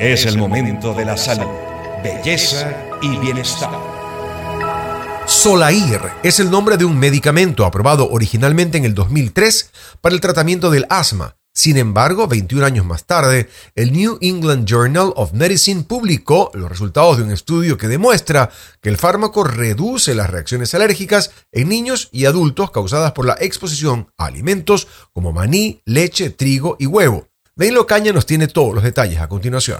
Es el momento de la salud, belleza y bienestar. Solair es el nombre de un medicamento aprobado originalmente en el 2003 para el tratamiento del asma. Sin embargo, 21 años más tarde, el New England Journal of Medicine publicó los resultados de un estudio que demuestra que el fármaco reduce las reacciones alérgicas en niños y adultos causadas por la exposición a alimentos como maní, leche, trigo y huevo. Danilo Caña nos tiene todos los detalles a continuación.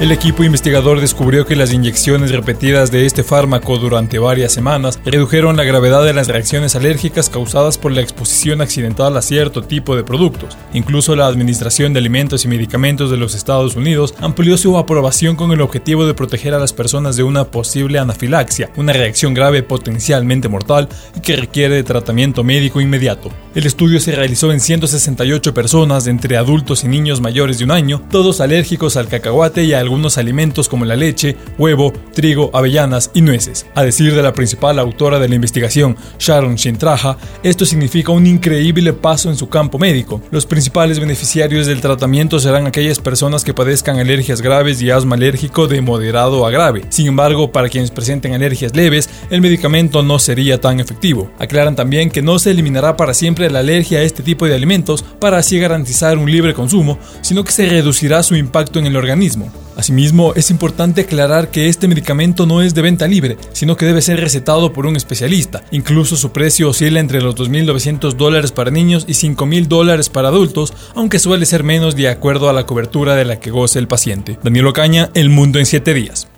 El equipo investigador descubrió que las inyecciones repetidas de este fármaco durante varias semanas redujeron la gravedad de las reacciones alérgicas causadas por la exposición accidental a cierto tipo de productos. Incluso la Administración de Alimentos y Medicamentos de los Estados Unidos amplió su aprobación con el objetivo de proteger a las personas de una posible anafilaxia, una reacción grave potencialmente mortal y que requiere de tratamiento médico inmediato. El estudio se realizó en 168 personas entre adultos y niños mayores de un año, todos alérgicos al cacahuate y al algunos alimentos como la leche, huevo, trigo, avellanas y nueces. A decir de la principal autora de la investigación, Sharon Shintraja, esto significa un increíble paso en su campo médico. Los principales beneficiarios del tratamiento serán aquellas personas que padezcan alergias graves y asma alérgico de moderado a grave. Sin embargo, para quienes presenten alergias leves, el medicamento no sería tan efectivo. Aclaran también que no se eliminará para siempre la alergia a este tipo de alimentos para así garantizar un libre consumo, sino que se reducirá su impacto en el organismo. Asimismo, es importante aclarar que este medicamento no es de venta libre, sino que debe ser recetado por un especialista. Incluso su precio oscila entre los 2.900 dólares para niños y 5.000 dólares para adultos, aunque suele ser menos de acuerdo a la cobertura de la que goce el paciente. Daniel Ocaña, El Mundo en 7 días.